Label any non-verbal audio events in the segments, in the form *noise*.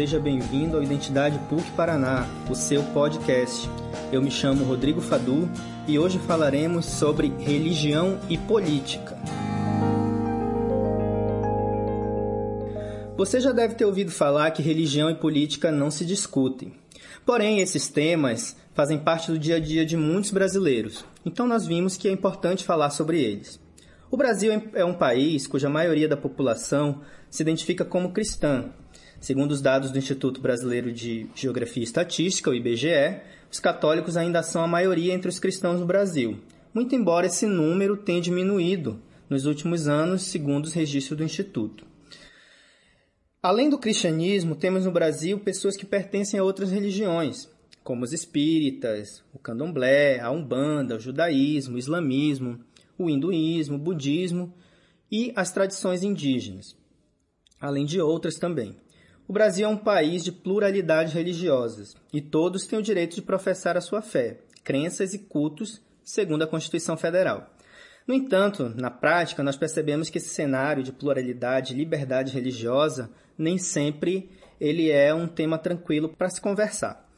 seja bem-vindo ao Identidade PUC Paraná, o seu podcast. Eu me chamo Rodrigo Fadu e hoje falaremos sobre religião e política. Você já deve ter ouvido falar que religião e política não se discutem. Porém, esses temas fazem parte do dia a dia de muitos brasileiros, então nós vimos que é importante falar sobre eles. O Brasil é um país cuja maioria da população se identifica como cristã. Segundo os dados do Instituto Brasileiro de Geografia e Estatística, o IBGE, os católicos ainda são a maioria entre os cristãos no Brasil, muito embora esse número tenha diminuído nos últimos anos, segundo os registros do Instituto. Além do cristianismo, temos no Brasil pessoas que pertencem a outras religiões, como os espíritas, o candomblé, a umbanda, o judaísmo, o islamismo, o hinduísmo, o budismo e as tradições indígenas, além de outras também. O Brasil é um país de pluralidade religiosas e todos têm o direito de professar a sua fé, crenças e cultos segundo a Constituição Federal. No entanto, na prática, nós percebemos que esse cenário de pluralidade e liberdade religiosa nem sempre ele é um tema tranquilo para se conversar.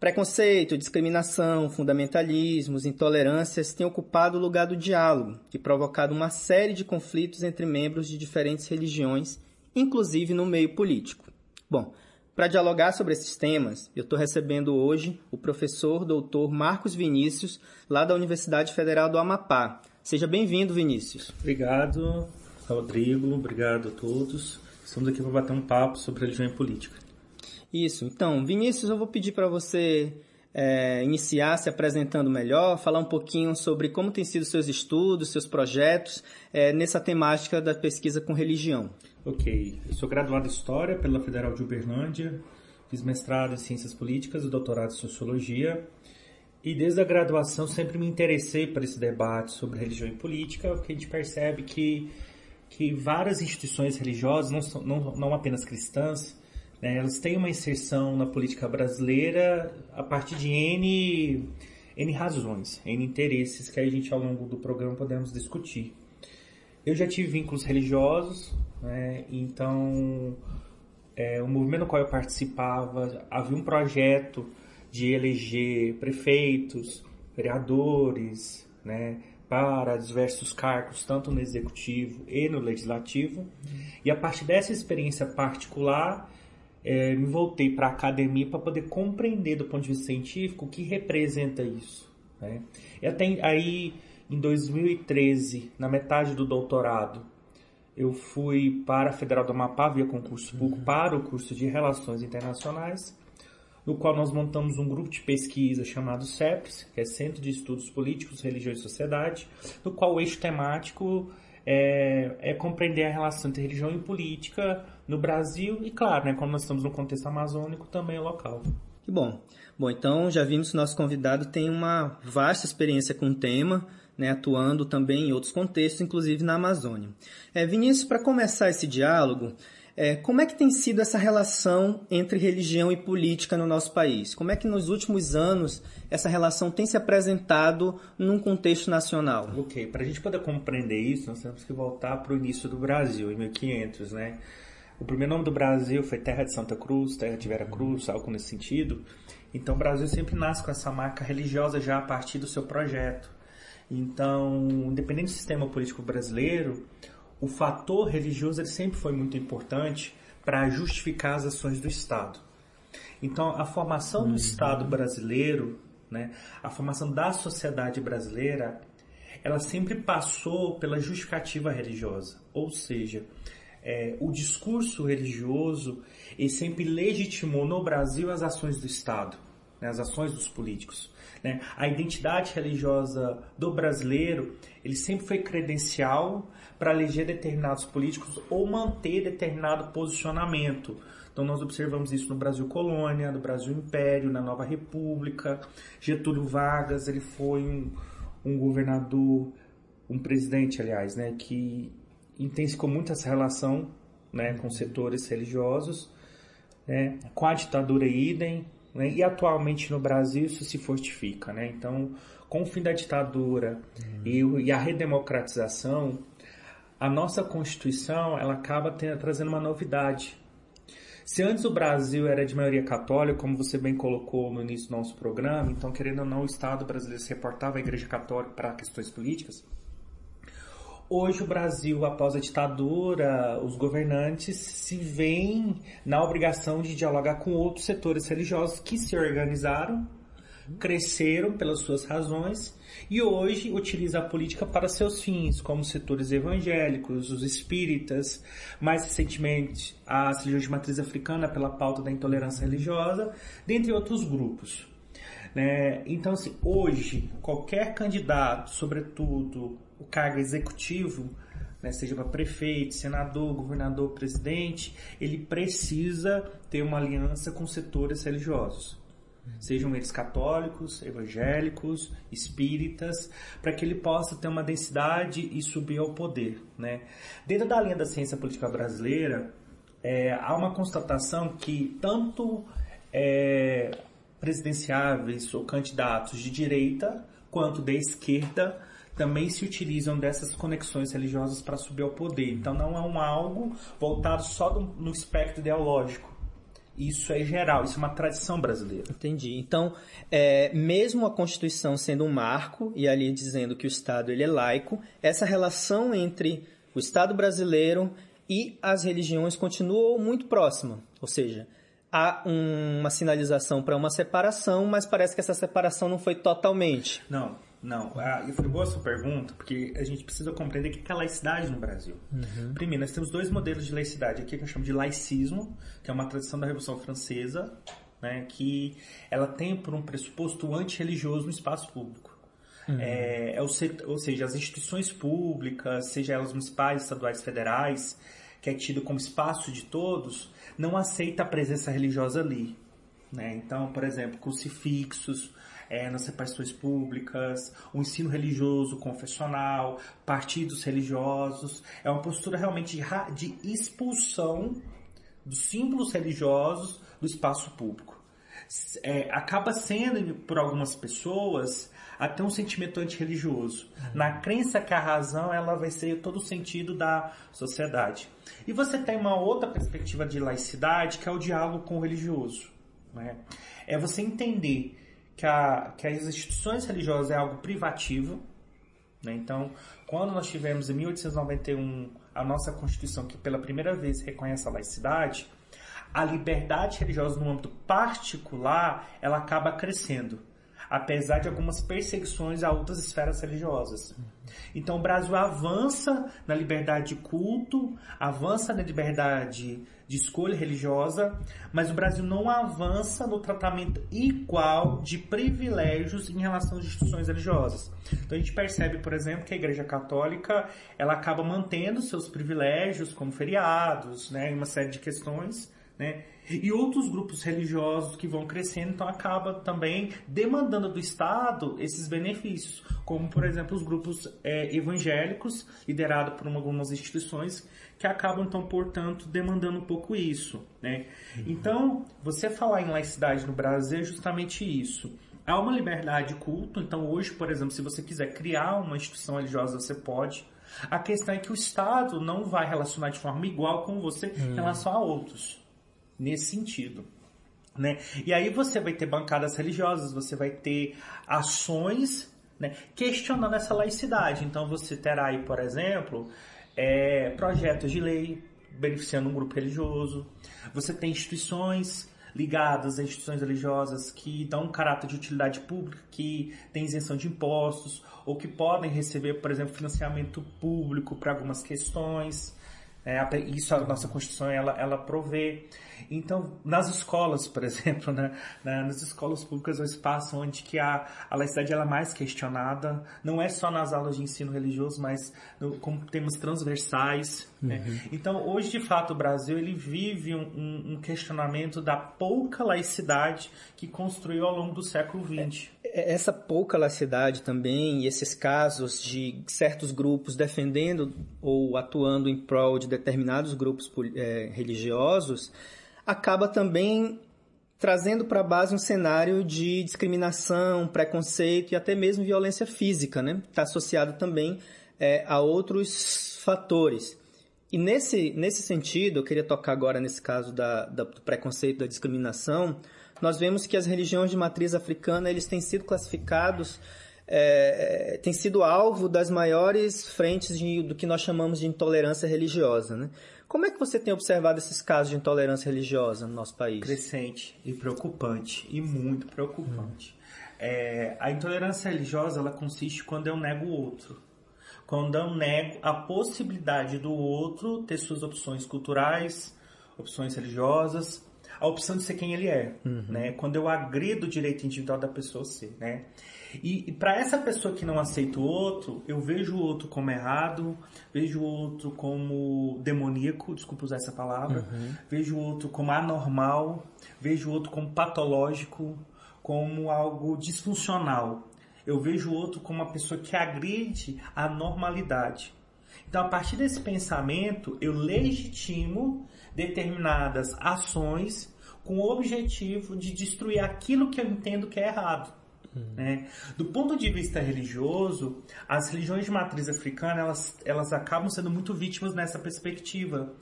Preconceito, discriminação, fundamentalismos, intolerâncias têm ocupado o lugar do diálogo e provocado uma série de conflitos entre membros de diferentes religiões, inclusive no meio político. Bom, para dialogar sobre esses temas, eu estou recebendo hoje o professor doutor Marcos Vinícius, lá da Universidade Federal do Amapá, Seja bem-vindo, Vinícius. Obrigado, Rodrigo. Obrigado a todos. Estamos aqui para bater um papo sobre religião e política. Isso. Então, Vinícius, eu vou pedir para você é, iniciar se apresentando melhor, falar um pouquinho sobre como têm sido seus estudos, seus projetos é, nessa temática da pesquisa com religião. Ok. Eu sou graduado em História pela Federal de Uberlândia, fiz mestrado em Ciências Políticas e doutorado em Sociologia e desde a graduação sempre me interessei por esse debate sobre religião e política, porque a gente percebe que, que várias instituições religiosas, não, são, não, não apenas cristãs, né, elas têm uma inserção na política brasileira a partir de N, N razões, N interesses que a gente ao longo do programa podemos discutir. Eu já tive vínculos religiosos, né, então é, o movimento no qual eu participava havia um projeto de eleger prefeitos, vereadores, né, para diversos cargos, tanto no executivo e no legislativo. E a partir dessa experiência particular, é, me voltei para a academia para poder compreender do ponto de vista científico o que representa isso. Né? E até aí, em 2013, na metade do doutorado, eu fui para a Federal do Amapá via concurso público uhum. para o curso de Relações Internacionais no qual nós montamos um grupo de pesquisa chamado CEPS, que é Centro de Estudos Políticos, Religião e Sociedade, no qual o eixo temático é, é, compreender a relação entre religião e política no Brasil e, claro, né, como nós estamos no contexto amazônico, também local. Que bom. Bom, então já vimos que nosso convidado tem uma vasta experiência com o tema, né, atuando também em outros contextos, inclusive na Amazônia. É, Vinícius, para começar esse diálogo, é, como é que tem sido essa relação entre religião e política no nosso país? Como é que nos últimos anos essa relação tem se apresentado num contexto nacional? Ok, para a gente poder compreender isso, nós temos que voltar para o início do Brasil, em 1500, né? O primeiro nome do Brasil foi Terra de Santa Cruz, Terra de Vera Cruz, algo nesse sentido. Então o Brasil sempre nasce com essa marca religiosa já a partir do seu projeto. Então, independente do sistema político brasileiro, o fator religioso ele sempre foi muito importante para justificar as ações do Estado. Então, a formação do uhum. Estado brasileiro, né, a formação da sociedade brasileira, ela sempre passou pela justificativa religiosa. Ou seja, é, o discurso religioso ele sempre legitimou no Brasil as ações do Estado, né, as ações dos políticos. Né? A identidade religiosa do brasileiro ele sempre foi credencial para eleger determinados políticos ou manter determinado posicionamento. Então nós observamos isso no Brasil colônia, no Brasil império, na Nova República. Getúlio Vargas ele foi um, um governador, um presidente, aliás, né, que intensificou muito essa relação né, com setores religiosos. Né, com a ditadura idem, né, e atualmente no Brasil isso se fortifica. Né? Então, com o fim da ditadura uhum. e, e, a redemocratização, a nossa Constituição ela acaba tendo, trazendo uma novidade. Se antes o Brasil era de maioria católica, como você bem colocou no início do nosso programa, então querendo ou não, o Estado brasileiro se reportava à Igreja Católica para questões políticas. Hoje o Brasil, após a ditadura, os governantes se veem na obrigação de dialogar com outros setores religiosos que se organizaram, cresceram pelas suas razões e hoje utiliza a política para seus fins, como setores evangélicos, os espíritas, mais recentemente as religiões de matriz africana pela pauta da intolerância religiosa, dentre outros grupos. Né? Então, assim, hoje, qualquer candidato, sobretudo o cargo executivo, né, seja para prefeito, senador, governador, presidente, ele precisa ter uma aliança com setores religiosos sejam eles católicos, evangélicos, espíritas, para que ele possa ter uma densidade e subir ao poder. Né? Dentro da linha da ciência política brasileira, é, há uma constatação que tanto é, presidenciáveis ou candidatos de direita quanto de esquerda também se utilizam dessas conexões religiosas para subir ao poder. Então não é um algo voltado só no espectro ideológico isso é geral, isso é uma tradição brasileira. Entendi. Então, é, mesmo a Constituição sendo um marco e ali dizendo que o Estado ele é laico, essa relação entre o Estado brasileiro e as religiões continuou muito próxima. Ou seja, há um, uma sinalização para uma separação, mas parece que essa separação não foi totalmente. Não. Não, ah, e foi boa a sua pergunta, porque a gente precisa compreender o que é laicidade no Brasil. Uhum. Primeiro, nós temos dois modelos de laicidade aqui que eu chamo de laicismo, que é uma tradição da Revolução Francesa, né, que ela tem por um pressuposto antirreligioso no espaço público. Uhum. É, é o, ou seja, as instituições públicas, seja elas municipais, estaduais, federais, que é tido como espaço de todos, não aceita a presença religiosa ali. Né? Então, por exemplo, crucifixos, é, nas repartições públicas, o ensino religioso, confessional, partidos religiosos. É uma postura realmente de expulsão dos símbolos religiosos do espaço público. É, acaba sendo, por algumas pessoas, até um sentimento antirreligioso. Uhum. Na crença que a razão ela vai ser todo o sentido da sociedade. E você tem uma outra perspectiva de laicidade, que é o diálogo com o religioso. Né? É você entender que, a, que as instituições religiosas é algo privativo. Né? Então, quando nós tivemos em 1891 a nossa Constituição, que pela primeira vez reconhece a laicidade, a liberdade religiosa no âmbito particular ela acaba crescendo apesar de algumas perseguições a outras esferas religiosas. Então o Brasil avança na liberdade de culto, avança na liberdade de escolha religiosa, mas o Brasil não avança no tratamento igual de privilégios em relação às instituições religiosas. Então a gente percebe, por exemplo, que a Igreja Católica ela acaba mantendo seus privilégios como feriados, né, uma série de questões, né? E outros grupos religiosos que vão crescendo, então acaba também demandando do Estado esses benefícios, como por exemplo os grupos é, evangélicos, liderados por algumas instituições, que acabam então, portanto, demandando um pouco isso. Né? Uhum. Então, você falar em laicidade no Brasil é justamente isso. Há uma liberdade de culto, então hoje, por exemplo, se você quiser criar uma instituição religiosa, você pode. A questão é que o Estado não vai relacionar de forma igual com você em hum. relação a outros nesse sentido. Né? E aí você vai ter bancadas religiosas, você vai ter ações né, questionando essa laicidade. Então você terá aí, por exemplo, é, projetos de lei beneficiando um grupo religioso. Você tem instituições ligadas a instituições religiosas que dão um caráter de utilidade pública, que têm isenção de impostos, ou que podem receber, por exemplo, financiamento público para algumas questões. É, isso a nossa Constituição ela, ela provê. Então, nas escolas, por *laughs* exemplo, né, nas escolas públicas é o espaço onde que a, a laicidade ela é mais questionada, não é só nas aulas de ensino religioso, mas no, como temas transversais. Né. Uhum. Né? Então, hoje, de fato, o Brasil ele vive um, um, questionamento da pouca laicidade que construiu ao longo do século XX. É, essa pouca laicidade também e esses casos de certos grupos defendendo ou atuando em prol de determinados grupos é, religiosos acaba também trazendo para a base um cenário de discriminação, preconceito e até mesmo violência física, né? Está associado também é, a outros fatores. E nesse, nesse sentido, eu queria tocar agora nesse caso da, da, do preconceito, da discriminação, nós vemos que as religiões de matriz africana eles têm sido classificados é, sido alvo das maiores frentes de, do que nós chamamos de intolerância religiosa. Né? Como é que você tem observado esses casos de intolerância religiosa no nosso país? Crescente e preocupante, e muito preocupante. Hum. É, a intolerância religiosa ela consiste quando eu nego o outro. Quando eu nego a possibilidade do outro ter suas opções culturais, opções religiosas, a opção de ser quem ele é, uhum. né? Quando eu agrido o direito individual da pessoa ser, né? E, e para essa pessoa que não aceita o outro, eu vejo o outro como errado, vejo o outro como demoníaco, desculpa usar essa palavra, uhum. vejo o outro como anormal, vejo o outro como patológico, como algo disfuncional. Eu vejo o outro como uma pessoa que agride a normalidade. Então, a partir desse pensamento, eu legitimo determinadas ações com o objetivo de destruir aquilo que eu entendo que é errado. Né? Do ponto de vista religioso, as religiões de matriz africana elas, elas acabam sendo muito vítimas nessa perspectiva.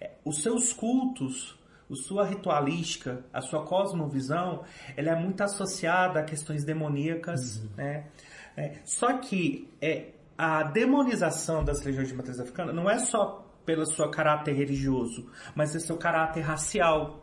É, os seus cultos, a sua ritualística, a sua cosmovisão, ela é muito associada a questões demoníacas. Uhum. Né? É, só que é, a demonização das religiões de matriz africana não é só pelo seu caráter religioso, mas é seu caráter racial.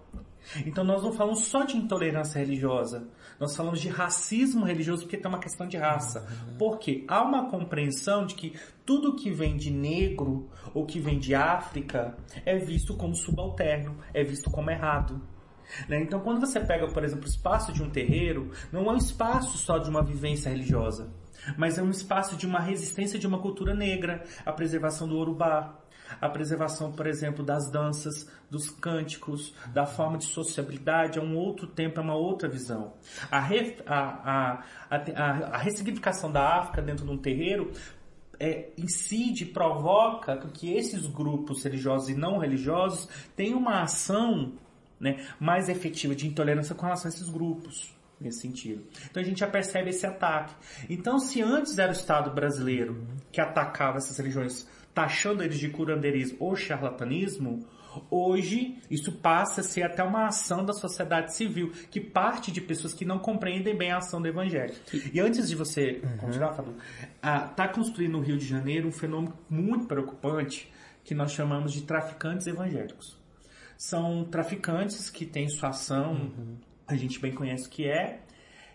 Então nós não falamos só de intolerância religiosa, nós falamos de racismo religioso porque tem uma questão de raça. Porque há uma compreensão de que tudo que vem de negro ou que vem de África é visto como subalterno, é visto como errado. Né? Então, quando você pega, por exemplo, o espaço de um terreiro, não é um espaço só de uma vivência religiosa, mas é um espaço de uma resistência de uma cultura negra, a preservação do Urubá, a preservação, por exemplo, das danças, dos cânticos, da forma de sociabilidade, é um outro tempo, é uma outra visão. A, re, a, a, a, a ressignificação da África dentro de um terreiro é, incide, provoca que esses grupos religiosos e não religiosos tenham uma ação né, mais efetiva de intolerância com relação a esses grupos nesse sentido. Então a gente já percebe esse ataque. Então, se antes era o Estado brasileiro que atacava essas religiões taxando eles de curandeirismo ou charlatanismo, hoje isso passa a ser até uma ação da sociedade civil, que parte de pessoas que não compreendem bem a ação do evangelho. E antes de você uhum. continuar, Fábio, está construindo no Rio de Janeiro um fenômeno muito preocupante que nós chamamos de traficantes evangélicos. São traficantes que têm sua ação, uhum. A gente bem conhece o que é,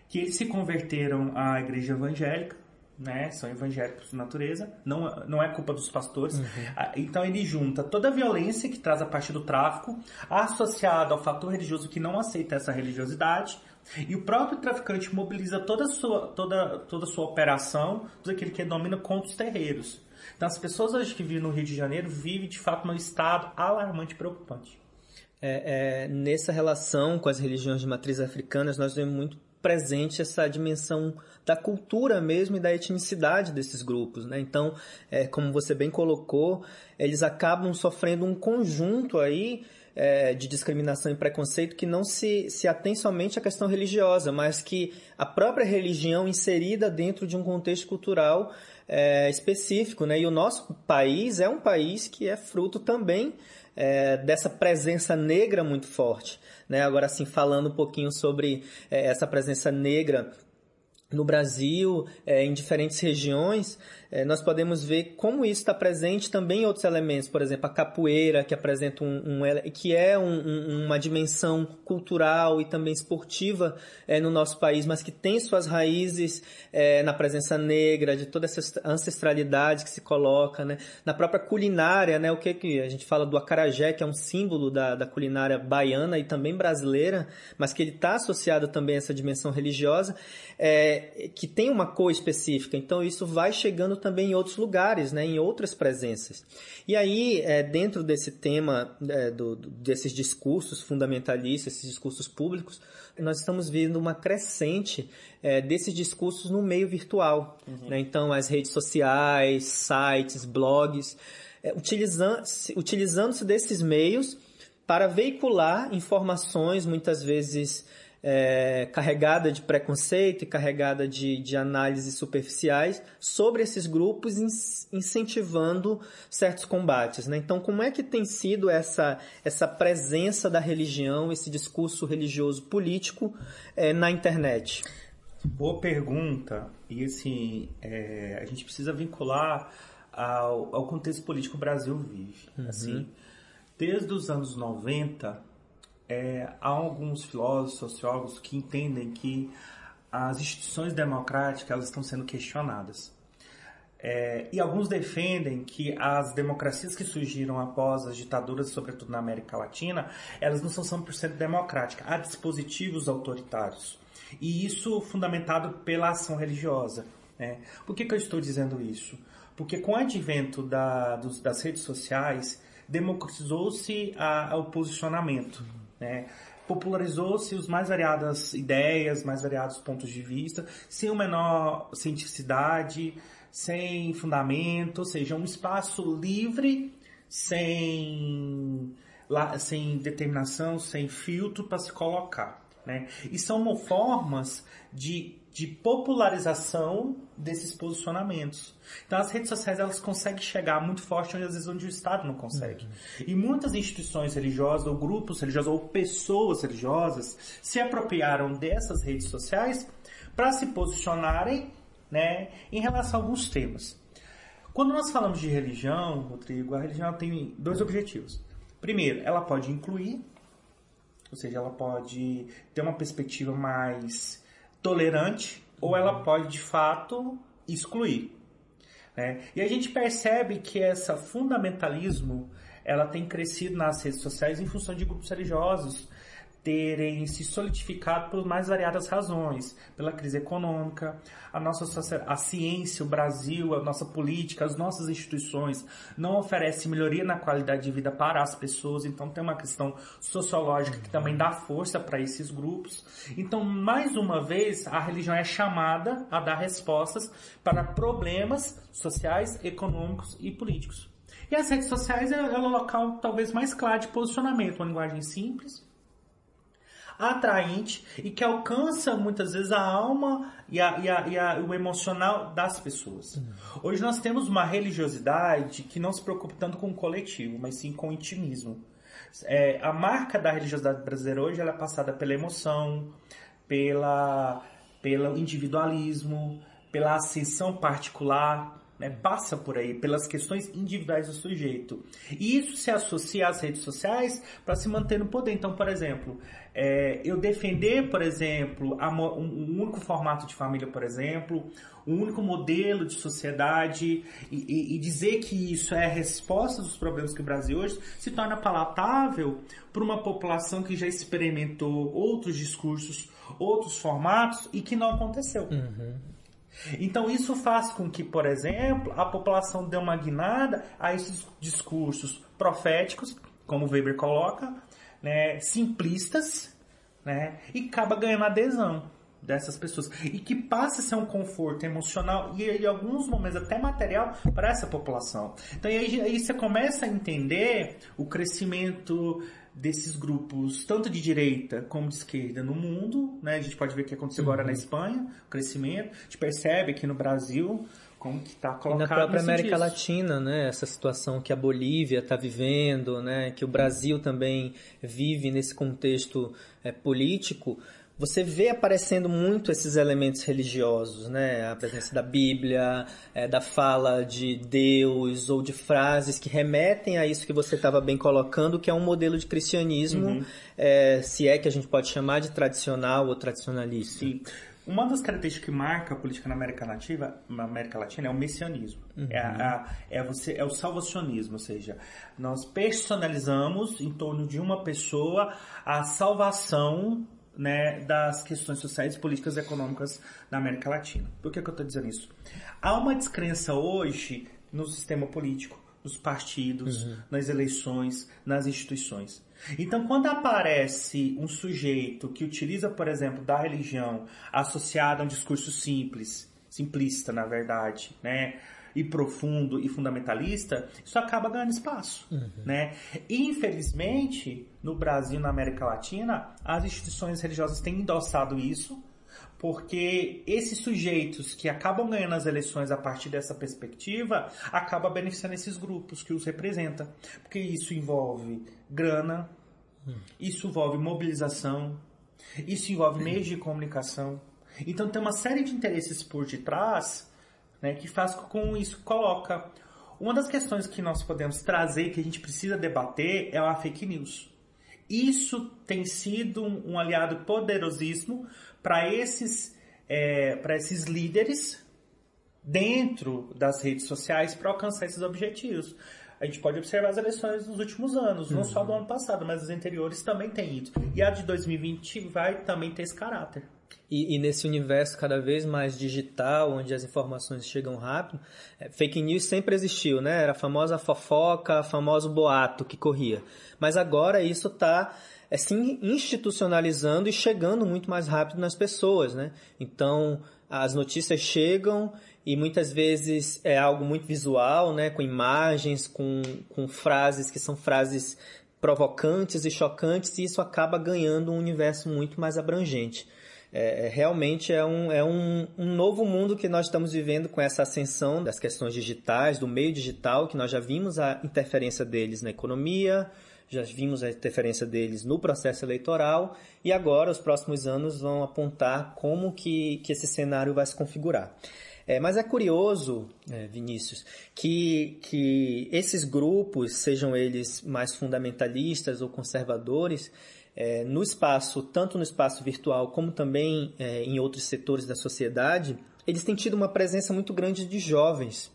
que eles se converteram à igreja evangélica, né? São evangélicos de natureza, não, não é culpa dos pastores. Uhum. Ah, então ele junta toda a violência que traz a partir do tráfico, associada ao fator religioso que não aceita essa religiosidade, e o próprio traficante mobiliza toda a sua, toda, toda sua operação, tudo aquilo que domina contra os terreiros. Então as pessoas hoje que vivem no Rio de Janeiro vivem de fato num estado alarmante preocupante. É, é, nessa relação com as religiões de matriz africanas, nós vemos muito presente essa dimensão da cultura mesmo e da etnicidade desses grupos, né? Então, é, como você bem colocou, eles acabam sofrendo um conjunto aí é, de discriminação e preconceito que não se, se atém somente à questão religiosa, mas que a própria religião inserida dentro de um contexto cultural é, específico, né? E o nosso país é um país que é fruto também é, dessa presença negra muito forte. Né? Agora, assim, falando um pouquinho sobre é, essa presença negra no Brasil, é, em diferentes regiões, é, nós podemos ver como isso está presente também em outros elementos, por exemplo, a capoeira, que apresenta um, um que é um, um, uma dimensão cultural e também esportiva é, no nosso país, mas que tem suas raízes é, na presença negra, de toda essa ancestralidade que se coloca, né? na própria culinária, né? o que, que a gente fala do acarajé, que é um símbolo da, da culinária baiana e também brasileira, mas que ele está associado também a essa dimensão religiosa, é, que tem uma cor específica. Então isso vai chegando também em outros lugares, né, em outras presenças. E aí, é, dentro desse tema, é, do, desses discursos fundamentalistas, esses discursos públicos, nós estamos vendo uma crescente é, desses discursos no meio virtual. Uhum. Né? Então, as redes sociais, sites, blogs, é, utilizando-se utilizando desses meios para veicular informações, muitas vezes é, carregada de preconceito e carregada de, de análises superficiais sobre esses grupos, incentivando certos combates. Né? Então, como é que tem sido essa, essa presença da religião, esse discurso religioso político é, na internet? Boa pergunta. E assim, é, a gente precisa vincular ao, ao contexto político que o Brasil vive. Uhum. Assim, desde os anos 90, é, há alguns filósofos, sociólogos que entendem que as instituições democráticas elas estão sendo questionadas. É, e alguns defendem que as democracias que surgiram após as ditaduras, sobretudo na América Latina, elas não são 100% democráticas. Há dispositivos autoritários. E isso fundamentado pela ação religiosa. Né? Por que, que eu estou dizendo isso? Porque com o advento da, dos, das redes sociais, democratizou-se o posicionamento. Né? Popularizou-se os mais variadas ideias, mais variados pontos de vista, sem o menor cientificidade, sem fundamento, ou seja, um espaço livre, sem, sem determinação, sem filtro para se colocar. Né? E são formas de de popularização desses posicionamentos. Então as redes sociais elas conseguem chegar muito forte onde às vezes onde o Estado não consegue. Uhum. E muitas instituições religiosas ou grupos religiosos ou pessoas religiosas se apropriaram dessas redes sociais para se posicionarem, né, em relação a alguns temas. Quando nós falamos de religião, Rodrigo, a religião tem dois objetivos. Primeiro, ela pode incluir, ou seja, ela pode ter uma perspectiva mais tolerante ou ela pode de fato excluir. Né? E a gente percebe que esse fundamentalismo ela tem crescido nas redes sociais em função de grupos religiosos terem se solidificado por mais variadas razões, pela crise econômica, a nossa a ciência, o Brasil, a nossa política, as nossas instituições não oferecem melhoria na qualidade de vida para as pessoas, então tem uma questão sociológica que também dá força para esses grupos. Então, mais uma vez, a religião é chamada a dar respostas para problemas sociais, econômicos e políticos. E as redes sociais é, é o local talvez mais claro de posicionamento, uma linguagem simples, atraente e que alcança muitas vezes a alma e, a, e, a, e a, o emocional das pessoas. Uhum. Hoje nós temos uma religiosidade que não se preocupa tanto com o coletivo, mas sim com o intimismo. É, a marca da religiosidade brasileira hoje é passada pela emoção, pela, pelo individualismo, pela ascensão particular, né, passa por aí, pelas questões individuais do sujeito. E isso se associa às redes sociais para se manter no poder. Então, por exemplo, é, eu defender, por exemplo, um, um, único formato de família, por exemplo, um único modelo de sociedade e, e, e dizer que isso é a resposta dos problemas que o Brasil hoje se torna palatável para uma população que já experimentou outros discursos, outros formatos e que não aconteceu. Uhum. Então isso faz com que, por exemplo, a população dê uma guinada a esses discursos proféticos, como Weber coloca, né, simplistas, né, e acaba ganhando adesão dessas pessoas e que passa a ser um conforto emocional e em alguns momentos até material para essa população. Então aí, aí você começa a entender o crescimento desses grupos, tanto de direita como de esquerda no mundo, né? A gente pode ver o que aconteceu uhum. agora na uhum. Espanha, o crescimento. A gente percebe aqui no Brasil como que está colocado. E na própria América disso. Latina, né? Essa situação que a Bolívia está vivendo, né? Que o Brasil também vive nesse contexto é, político você vê aparecendo muito esses elementos religiosos, né? A presença da Bíblia, é, da fala de Deus ou de frases que remetem a isso que você estava bem colocando, que é um modelo de cristianismo, uhum. é, se é que a gente pode chamar de tradicional ou tradicionalista. Sim. Uma das características que marca a política na América Latina, na América Latina é o messianismo. Uhum. É, a, é, você, é o salvacionismo, ou seja, nós personalizamos em torno de uma pessoa a salvação né, das questões sociais, políticas e econômicas na América Latina. Por que, que eu estou dizendo isso? Há uma descrença hoje no sistema político, nos partidos, uhum. nas eleições, nas instituições. Então, quando aparece um sujeito que utiliza, por exemplo, da religião associada a um discurso simples, simplista, na verdade, né? E profundo e fundamentalista, isso acaba ganhando espaço, uhum. né? Infelizmente, no Brasil, na América Latina, as instituições religiosas têm endossado isso, porque esses sujeitos que acabam ganhando as eleições a partir dessa perspectiva, acaba beneficiando esses grupos que os representam, porque isso envolve grana, hum. isso envolve mobilização, isso envolve meios de comunicação. Então tem uma série de interesses por detrás né, que faz com isso coloca. Uma das questões que nós podemos trazer, que a gente precisa debater, é a fake news. Isso tem sido um, um aliado poderosíssimo para esses, é, esses líderes dentro das redes sociais para alcançar esses objetivos. A gente pode observar as eleições dos últimos anos, não uhum. só do ano passado, mas as anteriores também tem isso. E a de 2020 vai também ter esse caráter. E, e, nesse universo cada vez mais digital, onde as informações chegam rápido, é, fake news sempre existiu, né? Era a famosa fofoca, a famoso boato que corria. Mas agora isso está é, se institucionalizando e chegando muito mais rápido nas pessoas, né? Então, as notícias chegam e muitas vezes é algo muito visual, né? Com imagens, com, com frases que são frases provocantes e chocantes, e isso acaba ganhando um universo muito mais abrangente. É, é, realmente é, um, é um, um novo mundo que nós estamos vivendo com essa ascensão das questões digitais, do meio digital, que nós já vimos a interferência deles na economia, já vimos a interferência deles no processo eleitoral e agora os próximos anos vão apontar como que, que esse cenário vai se configurar. É, mas é curioso, é, Vinícius, que, que esses grupos, sejam eles mais fundamentalistas ou conservadores, é, no espaço, tanto no espaço virtual como também é, em outros setores da sociedade, eles têm tido uma presença muito grande de jovens.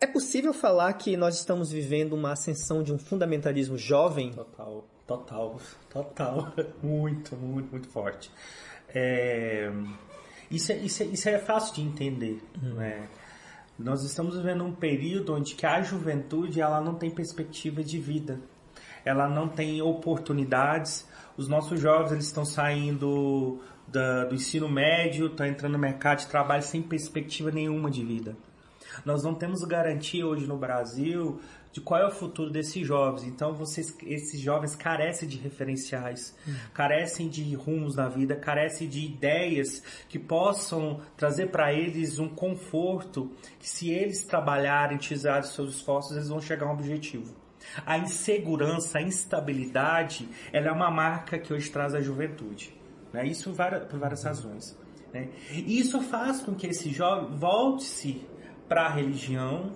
É possível falar que nós estamos vivendo uma ascensão de um fundamentalismo jovem? Total, total, total. *laughs* Muito, muito, muito forte. É... Isso, é, isso, é, isso é fácil de entender. Hum. Né? Nós estamos vivendo um período onde que a juventude ela não tem perspectiva de vida ela não tem oportunidades. Os nossos jovens eles estão saindo da, do ensino médio, estão entrando no mercado de trabalho sem perspectiva nenhuma de vida. Nós não temos garantia hoje no Brasil de qual é o futuro desses jovens. Então, vocês, esses jovens carecem de referenciais, hum. carecem de rumos na vida, carecem de ideias que possam trazer para eles um conforto, que se eles trabalharem, utilizarem seus esforços, eles vão chegar a um objetivo. A insegurança, a instabilidade, ela é uma marca que hoje traz a juventude. Né? Isso por várias razões. Né? E isso faz com que esse jovem volte-se para a religião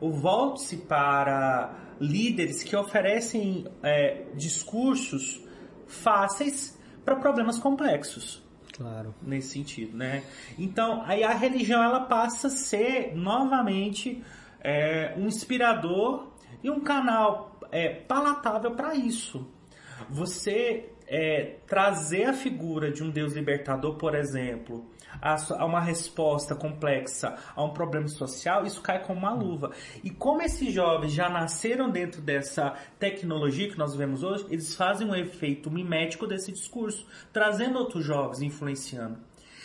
ou volte-se para líderes que oferecem é, discursos fáceis para problemas complexos. Claro. Nesse sentido, né? Então, aí a religião ela passa a ser novamente é, um inspirador e um canal é, palatável para isso. Você é, trazer a figura de um Deus libertador, por exemplo, a, a, uma resposta complexa a um problema social, isso cai como uma luva. E como esses jovens já nasceram dentro dessa tecnologia que nós vemos hoje, eles fazem um efeito mimético desse discurso, trazendo outros jovens, influenciando.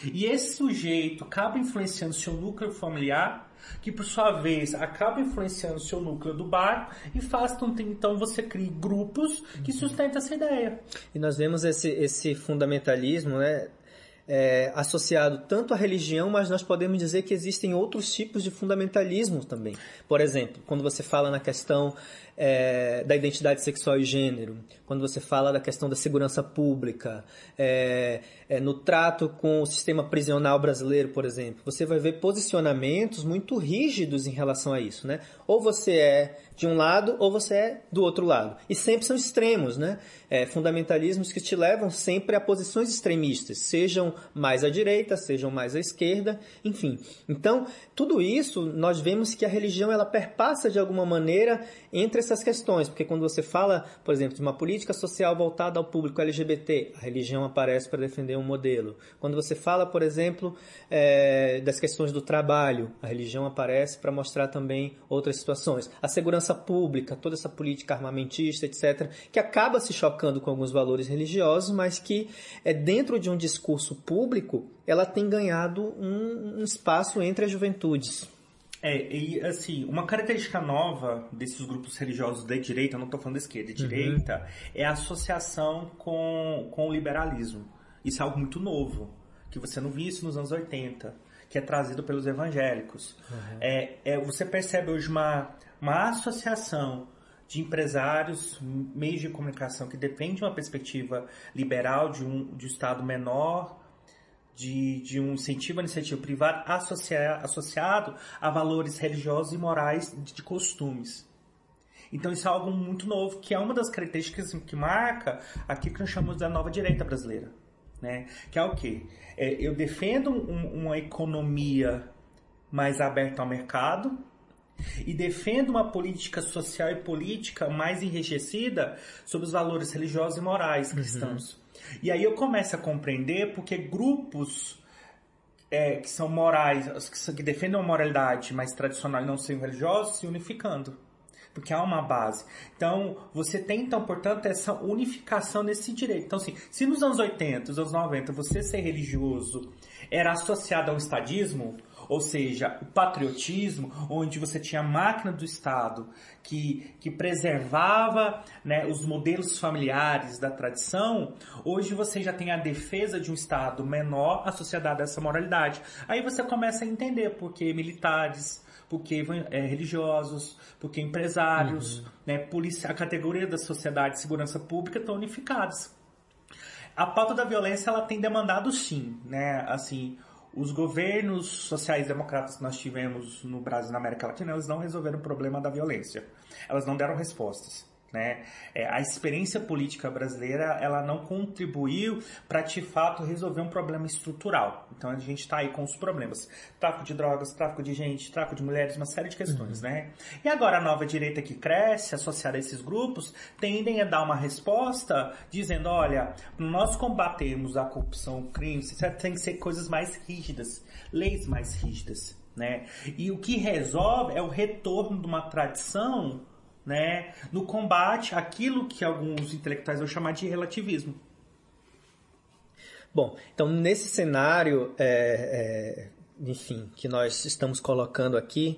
E esse sujeito acaba influenciando seu núcleo familiar, que por sua vez acaba influenciando seu núcleo do bairro e faz com que então você crie grupos que sustentam essa ideia. E nós vemos esse, esse fundamentalismo, né? É, associado tanto à religião, mas nós podemos dizer que existem outros tipos de fundamentalismo também. Por exemplo, quando você fala na questão é, da identidade sexual e gênero, quando você fala da questão da segurança pública, é, é, no trato com o sistema prisional brasileiro, por exemplo, você vai ver posicionamentos muito rígidos em relação a isso, né? Ou você é de um lado ou você é do outro lado. E sempre são extremos, né? É, fundamentalismos que te levam sempre a posições extremistas, sejam mais à direita, sejam mais à esquerda, enfim. Então, tudo isso nós vemos que a religião ela perpassa de alguma maneira entre essas questões, porque quando você fala, por exemplo, de uma política social voltada ao público LGBT, a religião aparece para defender um modelo. Quando você fala, por exemplo, é, das questões do trabalho, a religião aparece para mostrar também outras situações. A segurança pública, toda essa política armamentista, etc., que acaba se chocando com alguns valores religiosos, mas que é dentro de um discurso público, ela tem ganhado um, um espaço entre as juventudes. É, e assim, uma característica nova desses grupos religiosos de direita, não estou falando de esquerda, de uhum. direita, é a associação com, com o liberalismo. Isso é algo muito novo, que você não via isso nos anos 80, que é trazido pelos evangélicos. Uhum. É, é, você percebe hoje uma, uma associação de empresários, meios de comunicação que defendem uma perspectiva liberal de um, de um Estado menor, de, de um incentivo à iniciativa privada associa, associado a valores religiosos e morais de, de costumes. Então isso é algo muito novo, que é uma das características que marca aqui que nós chamamos da nova direita brasileira. Né? Que é o quê? É, eu defendo um, uma economia mais aberta ao mercado, e defendo uma política social e política mais enrijecida sobre os valores religiosos e morais uhum. cristãos. Uhum. E aí eu começo a compreender porque grupos é, que são morais, que, que, defendem uma moralidade mais tradicional e não são religiosos, se unificando. Porque há uma base. Então, você tem, então, portanto, essa unificação nesse direito. Então, assim, se nos anos 80, nos anos 90, você ser religioso era associado ao estadismo, ou seja, o patriotismo, onde você tinha a máquina do Estado que, que preservava né, os modelos familiares da tradição, hoje você já tem a defesa de um Estado menor associado a essa moralidade. Aí você começa a entender por que militares, porque é, religiosos, porque empresários, uhum. né, polícia, a categoria da sociedade de segurança pública estão unificados. A pauta da violência ela tem demandado sim, né, assim, os governos sociais-democratas que nós tivemos no Brasil e na América Latina, eles não resolveram o problema da violência. Elas não deram respostas. Né? É, a experiência política brasileira ela não contribuiu para de fato resolver um problema estrutural. Então a gente está aí com os problemas: tráfico de drogas, tráfico de gente, tráfico de mulheres, uma série de questões, uhum. né? E agora a nova direita que cresce, associada a esses grupos, tendem a dar uma resposta dizendo: olha, nós combatemos a corrupção, o crime, tem que ser coisas mais rígidas, leis mais rígidas. Né? E o que resolve é o retorno de uma tradição né, no combate àquilo que alguns intelectuais vão chamar de relativismo. Bom, então nesse cenário, é, é, enfim, que nós estamos colocando aqui,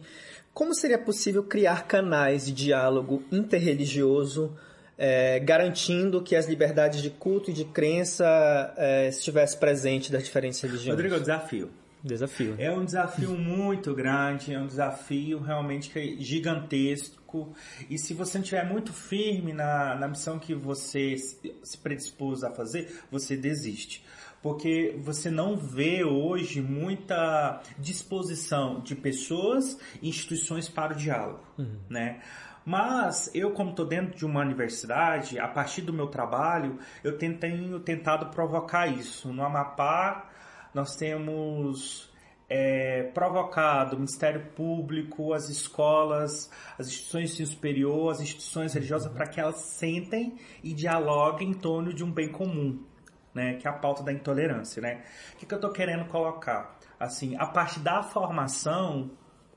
como seria possível criar canais de diálogo interreligioso é, garantindo que as liberdades de culto e de crença é, estivessem presentes das diferentes religiões? Rodrigo, desafio. Desafio. É um desafio muito grande, é um desafio realmente gigantesco. E se você não estiver muito firme na, na missão que você se predispôs a fazer, você desiste. Porque você não vê hoje muita disposição de pessoas e instituições para o diálogo, uhum. né? Mas eu, como estou dentro de uma universidade, a partir do meu trabalho, eu tenho tentado provocar isso. No Amapá, nós temos é, provocado o Ministério Público, as escolas, as instituições de superior, as instituições religiosas, para que elas sentem e dialoguem em torno de um bem comum, né, que é a pauta da intolerância. Né? O que, que eu estou querendo colocar? Assim, a parte da formação,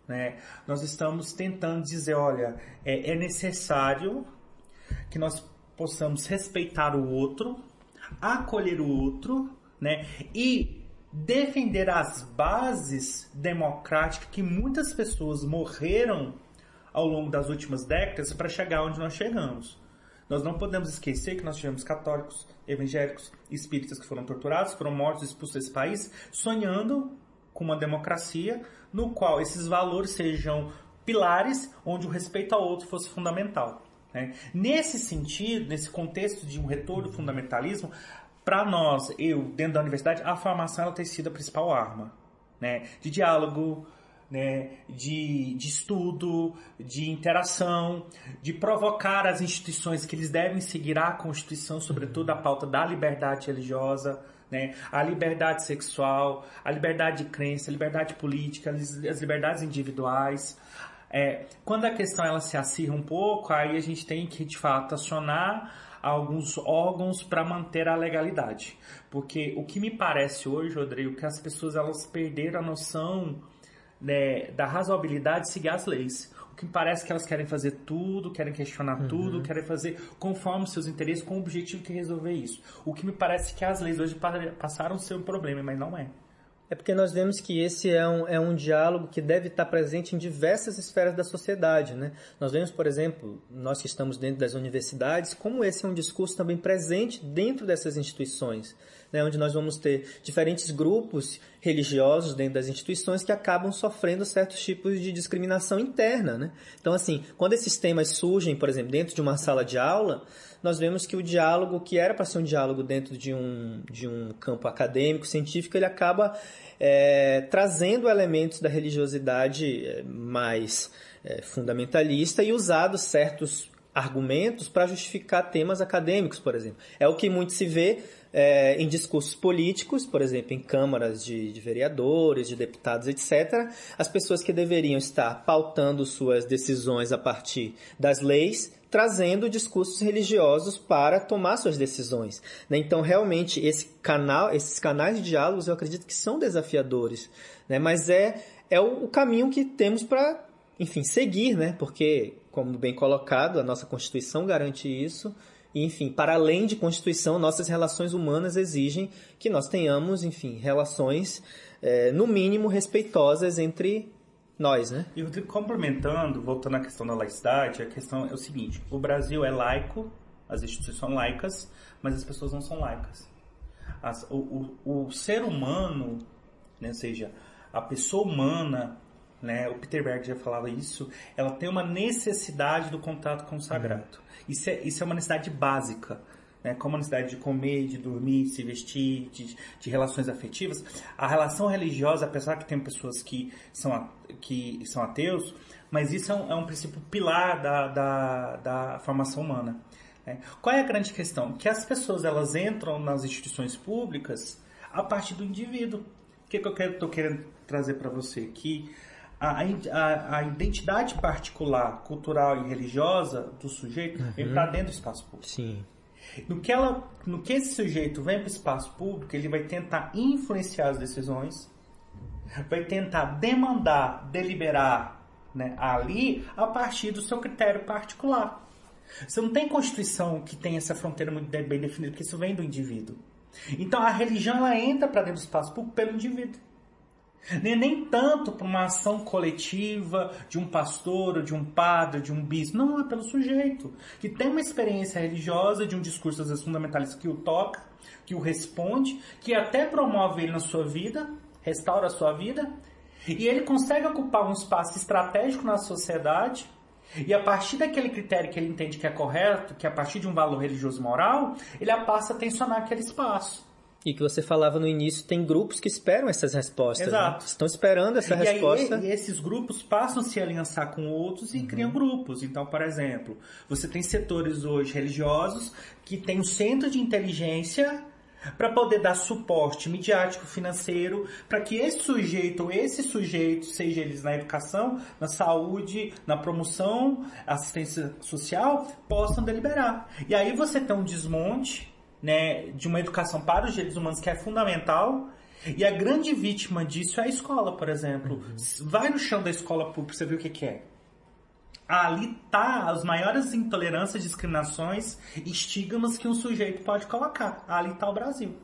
né, nós estamos tentando dizer, olha, é, é necessário que nós possamos respeitar o outro, acolher o outro, né, e defender as bases democráticas que muitas pessoas morreram ao longo das últimas décadas para chegar onde nós chegamos. Nós não podemos esquecer que nós tivemos católicos, evangélicos, espíritas que foram torturados, foram mortos, expulsos desse país, sonhando com uma democracia no qual esses valores sejam pilares, onde o respeito ao outro fosse fundamental. Né? Nesse sentido, nesse contexto de um retorno do fundamentalismo, para nós, eu, dentro da universidade, a formação ela tem sido a principal arma, né? De diálogo, né? De, de estudo, de interação, de provocar as instituições que eles devem seguir a Constituição, sobretudo a pauta da liberdade religiosa, né? A liberdade sexual, a liberdade de crença, a liberdade política, as liberdades individuais. É, quando a questão ela se acirra um pouco, aí a gente tem que de fato acionar alguns órgãos para manter a legalidade. Porque o que me parece hoje, Rodrigo, que as pessoas elas perderam a noção né, da razoabilidade de seguir as leis. O que me parece que elas querem fazer tudo, querem questionar uhum. tudo, querem fazer conforme seus interesses, com o objetivo de resolver isso. O que me parece que as leis hoje passaram a ser um problema, mas não é. É porque nós vemos que esse é um, é um diálogo que deve estar presente em diversas esferas da sociedade. Né? Nós vemos, por exemplo, nós que estamos dentro das universidades, como esse é um discurso também presente dentro dessas instituições, né? onde nós vamos ter diferentes grupos religiosos dentro das instituições que acabam sofrendo certos tipos de discriminação interna. Né? Então, assim, quando esses temas surgem, por exemplo, dentro de uma sala de aula, nós vemos que o diálogo, que era para ser um diálogo dentro de um, de um campo acadêmico, científico, ele acaba é, trazendo elementos da religiosidade é, mais é, fundamentalista e usado certos argumentos para justificar temas acadêmicos, por exemplo. É o que muito se vê é, em discursos políticos, por exemplo, em câmaras de, de, vereadores, de deputados, etc., as pessoas que deveriam estar pautando suas decisões a partir das leis trazendo discursos religiosos para tomar suas decisões. Né? Então, realmente, esse canal, esses canais de diálogos, eu acredito que são desafiadores, né? mas é, é o, caminho que temos para, enfim, seguir, né? porque, como bem colocado, a nossa Constituição garante isso, e, enfim, para além de Constituição, nossas relações humanas exigem que nós tenhamos, enfim, relações, é, no mínimo, respeitosas entre nós, né? E complementando, voltando à questão da laicidade, a questão é o seguinte: o Brasil é laico, as instituições são laicas, mas as pessoas não são laicas. As, o, o, o, ser humano, né, ou seja, a pessoa humana, né, o Peter Berg já falava isso, ela tem uma necessidade do contato com o sagrado. Uhum. Isso, é, isso é uma necessidade básica né, como a necessidade de comer, de dormir, de se vestir, de, de, relações afetivas, a relação religiosa, apesar que tem pessoas que são, que são ateus, mas isso é um, é um princípio pilar da, da, da formação humana. Né? Qual é a grande questão? Que as pessoas elas entram nas instituições públicas a partir do indivíduo. O que, que eu estou querendo trazer para você? Que a, a, a, identidade particular, cultural e religiosa do sujeito uhum. vem para dentro do espaço público. Sim. No que, ela, no que esse sujeito vem para o espaço público, ele vai tentar influenciar as decisões, vai tentar demandar, deliberar né, ali a partir do seu critério particular. Você não tem constituição que tem essa fronteira muito bem definida, porque isso vem do indivíduo. Então a religião ela entra para dentro do espaço público pelo indivíduo. Nem, nem tanto para uma ação coletiva de um pastor, de um padre, de um bispo. Não, é pelo sujeito. Que tem uma experiência religiosa, de um discurso às vezes fundamentalista que o toca, que o responde, que até promove ele na sua vida, restaura a sua vida. E ele consegue ocupar um espaço estratégico na sociedade. E a partir daquele critério que ele entende que é correto, que é a partir de um valor religioso moral, ele passa a tensionar aquele espaço. E que você falava no início, tem grupos que esperam essas respostas. Né? Exato. Né? Estão esperando essa e resposta. Aí, e esses grupos passam a se aliançar com outros e uhum. criam grupos. Então, por exemplo, você tem setores hoje religiosos que têm um centro de inteligência para poder dar suporte midiático financeiro para que esse sujeito ou esse sujeito, seja eles na educação, na saúde, na promoção, assistência social, possam deliberar. E aí você tem um desmonte né, de uma educação para os direitos humanos que é fundamental. E a grande vítima disso é a escola, por exemplo. Uhum. Vai no chão da escola pública você ver o que, que é. Ali tá as maiores intolerâncias, discriminações, estigmas que um sujeito pode colocar. Ali tá o Brasil.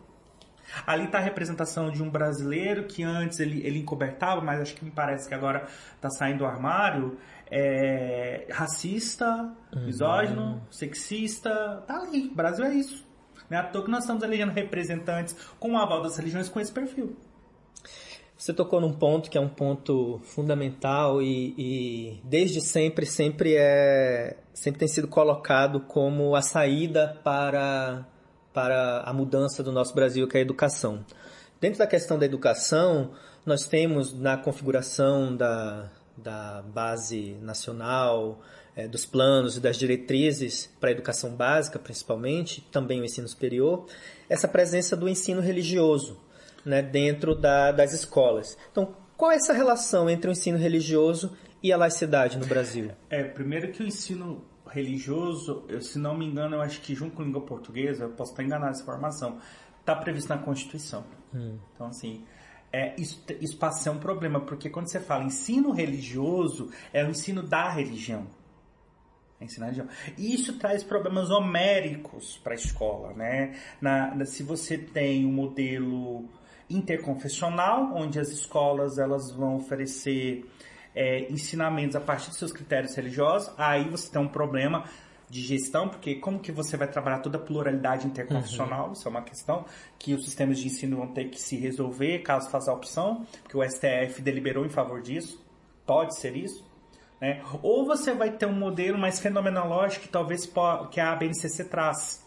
Ali está a representação de um brasileiro que antes ele, ele encobertava, mas acho que me parece que agora está saindo do armário. É, racista, uhum. misógino, uhum. sexista. Tá ali. O Brasil é isso. Não é à toa que nós estamos elegendo representantes com o aval das religiões com esse perfil. Você tocou num ponto que é um ponto fundamental e, e, desde sempre, sempre é, sempre tem sido colocado como a saída para, para a mudança do nosso Brasil, que é a educação. Dentro da questão da educação, nós temos na configuração da, da base nacional, é, dos planos e das diretrizes para a educação básica, principalmente, também o ensino superior, essa presença do ensino religioso né, dentro da, das escolas. Então, qual é essa relação entre o ensino religioso e a laicidade no Brasil? É, primeiro que o ensino religioso, eu, se não me engano, eu acho que junto com a língua portuguesa, eu posso estar enganado nessa informação, está previsto na Constituição. Hum. Então, assim, é, isso, isso passa a ser um problema, porque quando você fala ensino religioso, é o ensino da religião. É ensinar religião. E isso traz problemas homéricos para a escola, né? Na, na, se você tem um modelo interconfessional, onde as escolas elas vão oferecer é, ensinamentos a partir dos seus critérios religiosos. Aí você tem um problema de gestão, porque como que você vai trabalhar toda a pluralidade interconfessional? Uhum. Isso é uma questão que os sistemas de ensino vão ter que se resolver caso faça a opção, porque o STF deliberou em favor disso. Pode ser isso. Né? Ou você vai ter um modelo mais fenomenológico que talvez que a ABNCC traz,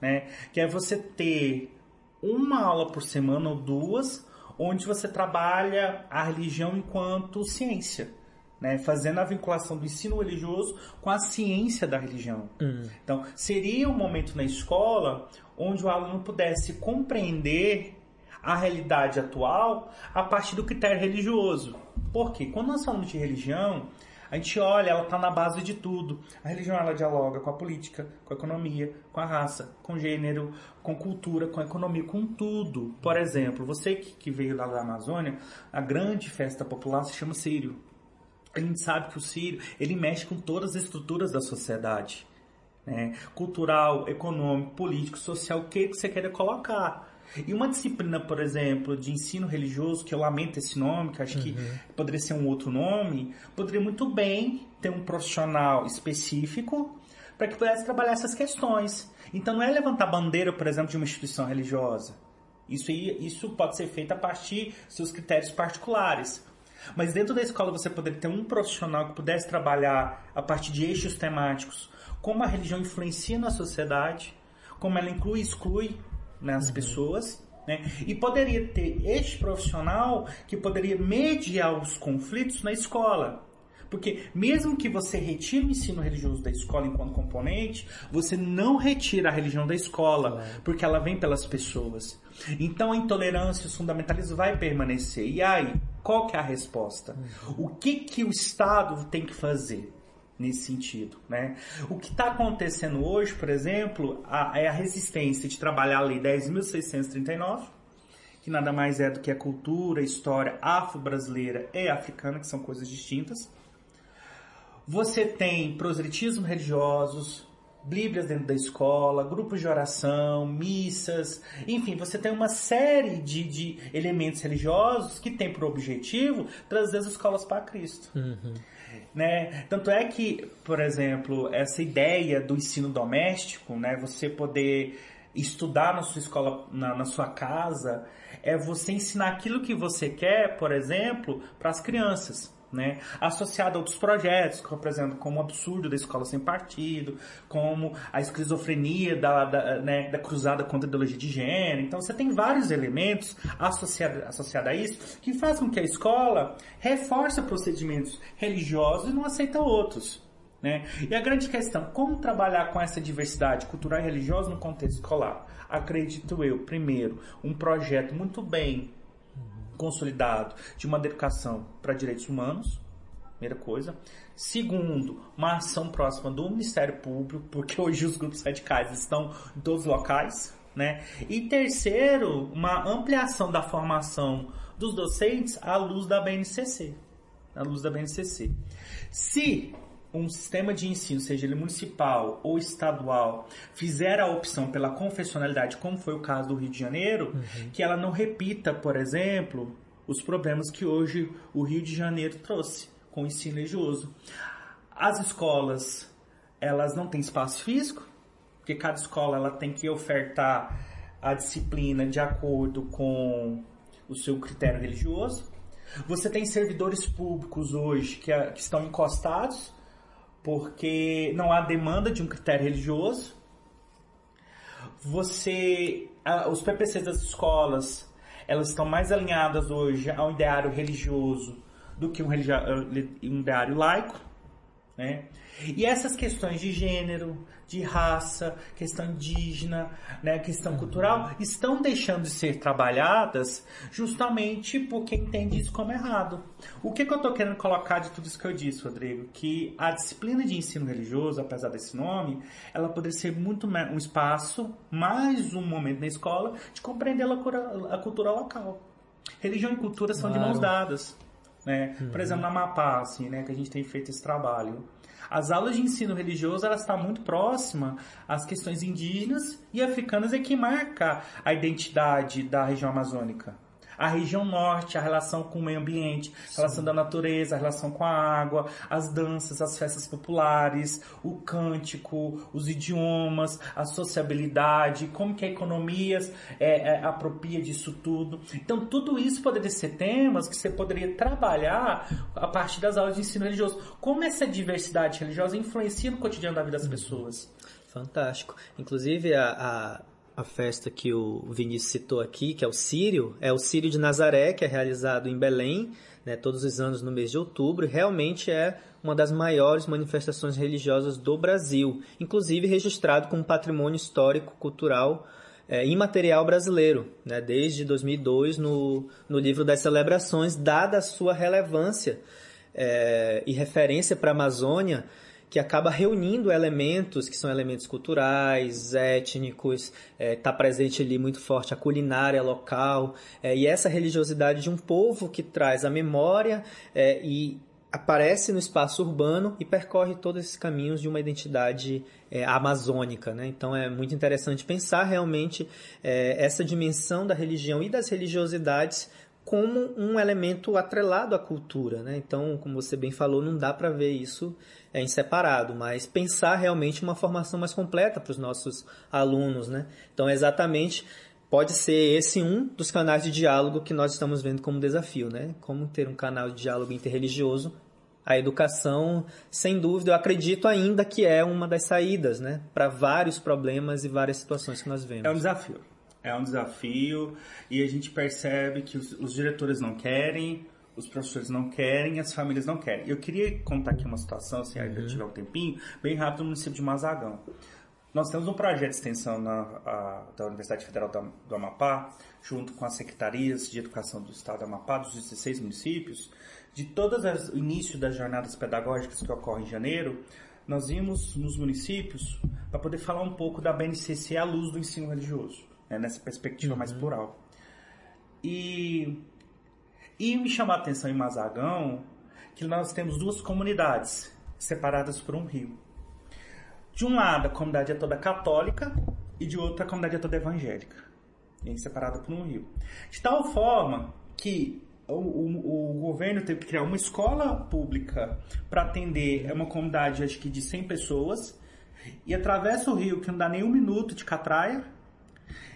né? que é você ter uma aula por semana ou duas, onde você trabalha a religião enquanto ciência né, fazendo a vinculação do ensino religioso com a ciência da religião. Uhum. Então, seria um momento na escola onde o aluno pudesse compreender a realidade atual a partir do critério religioso. Porque quando nós falamos de religião, a gente olha, ela está na base de tudo. A religião ela dialoga com a política, com a economia, com a raça, com gênero, com cultura, com economia, com tudo. Por exemplo, você que veio lá da Amazônia, a grande festa popular se chama Sírio. A gente sabe que o Sírio, ele mexe com todas as estruturas da sociedade. Né? Cultural, econômico, político, social, o que, que você queira colocar. E uma disciplina, por exemplo, de ensino religioso, que eu lamento esse nome, que acho uhum. que poderia ser um outro nome, poderia muito bem ter um profissional específico para que pudesse trabalhar essas questões. Então não é levantar bandeira, por exemplo, de uma instituição religiosa. Isso, isso pode ser feito a partir dos seus critérios particulares. Mas dentro da escola você poderia ter um profissional que pudesse trabalhar a partir de eixos temáticos, como a religião influencia na sociedade, como ela inclui e exclui nas uhum. pessoas, né? E poderia ter este profissional que poderia mediar os conflitos na escola. Porque mesmo que você retire o ensino religioso da escola enquanto componente, você não retira a religião da escola, porque ela vem pelas pessoas. Então a intolerância, os fundamentalismos vai permanecer. E aí, qual que é a resposta? O que que o Estado tem que fazer? Nesse sentido, né? O que está acontecendo hoje, por exemplo, a, é a resistência de trabalhar a Lei 10.639, que nada mais é do que a cultura, a história afro-brasileira e africana, que são coisas distintas. Você tem proselitismo religiosos, bíblias dentro da escola, grupos de oração, missas, enfim, você tem uma série de, de elementos religiosos que tem por objetivo trazer as escolas para Cristo. Uhum. Né? Tanto é que, por exemplo, essa ideia do ensino doméstico, né, você poder estudar na sua escola, na, na sua casa, é você ensinar aquilo que você quer, por exemplo, para as crianças né? Associado a outros projetos, como, por exemplo, como o absurdo da escola sem partido, como a esquizofrenia da, da, né, da cruzada contra a ideologia de gênero. Então você tem vários elementos associados associado a isso que fazem com que a escola reforce procedimentos religiosos e não aceita outros. Né? E a grande questão, como trabalhar com essa diversidade cultural e religiosa no contexto escolar? Acredito eu, primeiro, um projeto muito bem consolidado de uma educação para direitos humanos, primeira coisa. Segundo, uma ação próxima do Ministério Público, porque hoje os grupos radicais estão em todos os locais, né? E terceiro, uma ampliação da formação dos docentes à luz da BNCC, à luz da BNCC. Se um sistema de ensino, seja ele municipal ou estadual, fizer a opção pela confessionalidade, como foi o caso do Rio de Janeiro, uhum. que ela não repita, por exemplo, os problemas que hoje o Rio de Janeiro trouxe com o ensino religioso. As escolas, elas não têm espaço físico, porque cada escola ela tem que ofertar a disciplina de acordo com o seu critério religioso. Você tem servidores públicos hoje que, que estão encostados porque não há demanda de um critério religioso. Você, os PPCs das escolas, elas estão mais alinhadas hoje ao ideário religioso do que um, um ideário laico, né? E essas questões de gênero, de raça, questão indígena, né, questão cultural, estão deixando de ser trabalhadas justamente porque entende isso como errado. O que, que eu estou querendo colocar de tudo isso que eu disse, Rodrigo? Que a disciplina de ensino religioso, apesar desse nome, ela poderia ser muito um espaço, mais um momento na escola, de compreender a cultura local. Religião e cultura são claro. de mãos dadas. Né? Uhum. Por exemplo, na Amapá, assim, né, que a gente tem feito esse trabalho. As aulas de ensino religioso elas estão muito próximas às questões indígenas e africanas é que marca a identidade da região amazônica. A região norte, a relação com o meio ambiente, a relação da natureza, a relação com a água, as danças, as festas populares, o cântico, os idiomas, a sociabilidade, como que a economia é, é, apropria disso tudo. Então, tudo isso poderia ser temas que você poderia trabalhar a partir das aulas de ensino religioso. Como essa diversidade religiosa influencia no cotidiano da vida das pessoas? Fantástico. Inclusive, a, a, a, festa que o Vinícius citou aqui, que é o Sírio, é o Sírio de Nazaré, que é realizado em Belém, né, todos os anos no mês de outubro, e realmente é uma das maiores manifestações religiosas do Brasil, inclusive registrado como patrimônio histórico cultural é, imaterial brasileiro, né, desde 2002 no, no livro das celebrações, dada a sua relevância é, e referência para a Amazônia, que acaba reunindo elementos que são elementos culturais, étnicos, está é, tá presente ali muito forte a culinária local é, e essa religiosidade de um povo que traz a memória é, e aparece no espaço urbano e percorre todos esses caminhos de uma identidade é, amazônica. Né? Então é muito interessante pensar realmente é, essa dimensão da religião e das religiosidades como um elemento atrelado à cultura. Né? Então, como você bem falou, não dá para ver isso é, em separado, mas pensar realmente uma formação mais completa para os nossos alunos. Né? Então, é exatamente pode ser esse um dos canais de diálogo que nós estamos vendo como desafio, né? Como ter um canal de diálogo interreligioso. A educação, sem dúvida, eu acredito ainda que é uma das saídas, né? Para vários problemas e várias situações que nós vemos. É um desafio. É um desafio e a gente percebe que os, os diretores não querem, os professores não querem, as famílias não querem. Eu queria contar aqui uma situação, se ainda uhum. tiver um tempinho, bem rápido no município de Mazagão. Nós temos um projeto de extensão na, a, da Universidade Federal do, do Amapá, junto com as secretarias de educação do Estado do Amapá, dos 16 municípios, de todas as início das jornadas pedagógicas que ocorrem em janeiro, nós vimos nos municípios para poder falar um pouco da BNCC à luz do ensino religioso né, nessa perspectiva uhum. mais plural. E, e me chamou a atenção em Mazagão que nós temos duas comunidades separadas por um rio. De um lado, a comunidade é toda católica e de outro, a comunidade é toda evangélica. E separada por um rio. De tal forma que o, o, o, governo teve que criar uma escola pública para atender uma comunidade, acho que de 100 pessoas, e atravessa o rio, que não dá nem um minuto de catraia,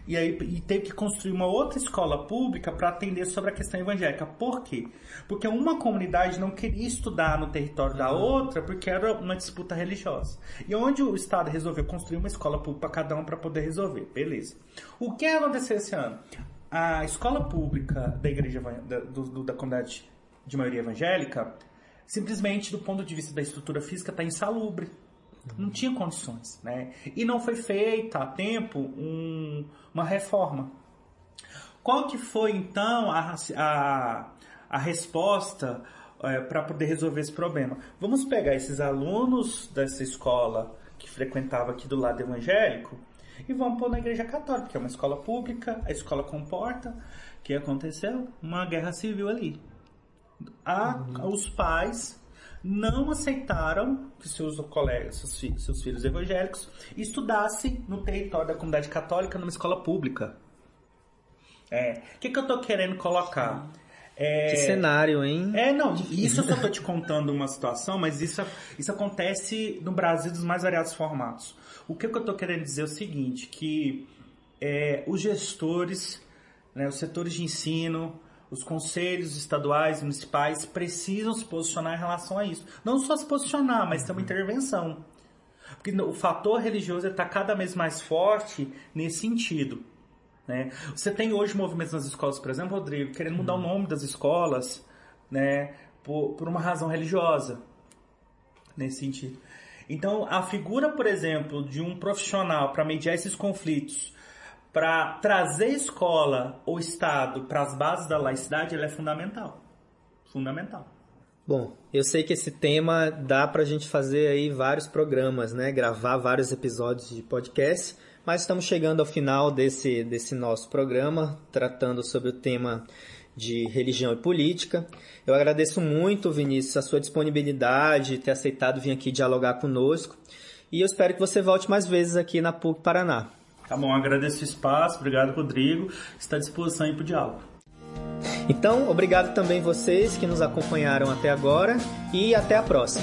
e aí e teve que construir uma outra escola pública para atender sobre a questão evangélica. Por quê? Porque uma comunidade não queria estudar no território da outra porque era uma disputa religiosa. E onde o Estado resolveu construir uma escola pública para cada um para poder resolver. Beleza. O que aconteceu esse ano? A escola pública da igreja da, do, da comunidade de maioria evangélica, simplesmente do ponto de vista da estrutura física, está insalubre não tinha condições, né? E não foi feita a tempo um, uma reforma. Qual que foi então a, a, a resposta é, para poder resolver esse problema? Vamos pegar esses alunos dessa escola que frequentava aqui do lado evangélico e vamos pôr na igreja católica, que é uma escola pública, a escola comporta. O que aconteceu? Uma guerra civil ali. A, uhum. Os pais não aceitaram que seus colegas, seus, filhos, seus filhos evangélicos estudassem no território da comunidade católica numa escola pública. É, o que, que eu tô querendo colocar? É, que cenário, hein? É, não, isso eu só tô te contando uma situação, mas isso, isso acontece no Brasil dos mais variados formatos. O que, que eu tô querendo dizer é o seguinte, que é, os gestores, né, os setores de ensino, os conselhos estaduais e municipais precisam se posicionar em relação a isso. Não só se posicionar, mas ter uma intervenção. Porque o fator religioso está cada vez mais forte nesse sentido. Né? Você tem hoje movimentos nas escolas, por exemplo, Rodrigo, querendo mudar uhum. o nome das escolas né, por, por uma razão religiosa. Nesse sentido. Então, a figura, por exemplo, de um profissional para mediar esses conflitos para trazer escola ou Estado para as bases da laicidade, ele é fundamental. Fundamental. Bom, eu sei que esse tema dá para a gente fazer aí vários programas, né? Gravar vários episódios de podcast, mas estamos chegando ao final desse, desse nosso programa, tratando sobre o tema de religião e política. Eu agradeço muito, Vinícius, a sua disponibilidade, ter aceitado vir aqui dialogar conosco. E eu espero que você volte mais vezes aqui na PUC Paraná. Tá bom, agradeço o espaço, obrigado, Rodrigo. Está à disposição aí para o diálogo. Então, obrigado também vocês que nos acompanharam até agora e até a próxima.